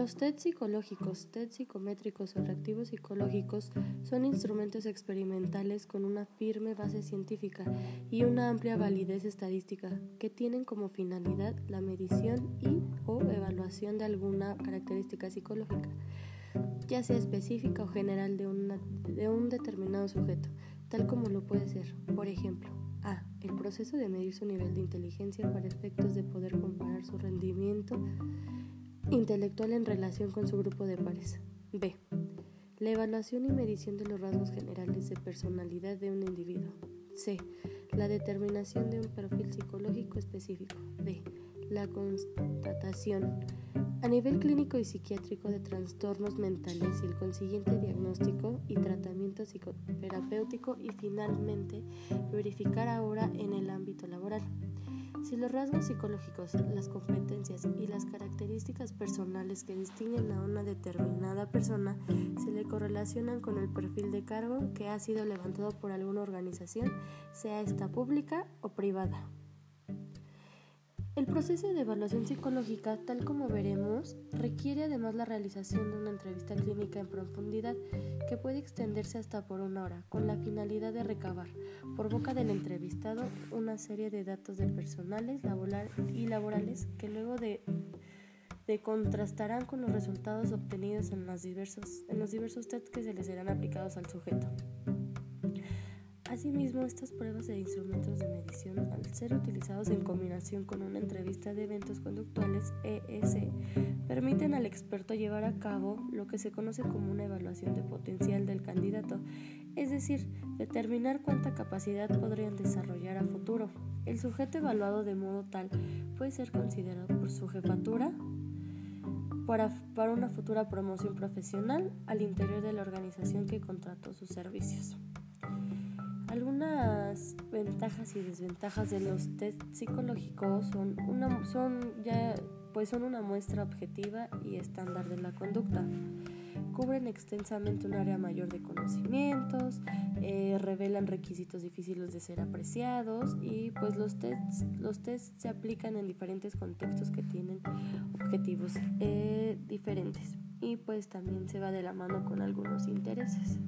Los test psicológicos, test psicométricos o reactivos psicológicos son instrumentos experimentales con una firme base científica y una amplia validez estadística que tienen como finalidad la medición y o evaluación de alguna característica psicológica, ya sea específica o general de, de un determinado sujeto, tal como lo puede ser, por ejemplo, a. El proceso de medir su nivel de inteligencia para efectos de poder comparar su rendimiento intelectual en relación con su grupo de pares. B. La evaluación y medición de los rasgos generales de personalidad de un individuo. C. La determinación de un perfil psicológico específico. D. La constatación a nivel clínico y psiquiátrico de trastornos mentales y el consiguiente diagnóstico y tratamiento psicoterapéutico y finalmente verificar ahora en el ámbito laboral. Si los rasgos psicológicos, las competencias y las características personales que distinguen a una determinada persona se le correlacionan con el perfil de cargo que ha sido levantado por alguna organización, sea esta pública o privada. El proceso de evaluación psicológica, tal como veremos, requiere además la realización de una entrevista clínica en profundidad que puede extenderse hasta por una hora, con la finalidad de recabar, por boca del entrevistado, una serie de datos de personales y laborales que luego de, contrastarán con los resultados obtenidos en, diversos, en los diversos tests que se les serán aplicados al sujeto. Asimismo, estas pruebas de instrumentos de medición, al ser utilizados en combinación con una entrevista de eventos conductuales EEC, permiten al experto llevar a cabo lo que se conoce como una evaluación de potencial del candidato, es decir, determinar cuánta capacidad podrían desarrollar a futuro. El sujeto evaluado de modo tal puede ser considerado por su jefatura para una futura promoción profesional al interior de la organización que contrató sus servicios. Ventajas y desventajas de los test psicológicos son una, son ya, pues son una muestra objetiva y estándar de la conducta. Cubren extensamente un área mayor de conocimientos, eh, revelan requisitos difíciles de ser apreciados y pues los tests, los tests se aplican en diferentes contextos que tienen objetivos eh, diferentes y pues también se va de la mano con algunos intereses.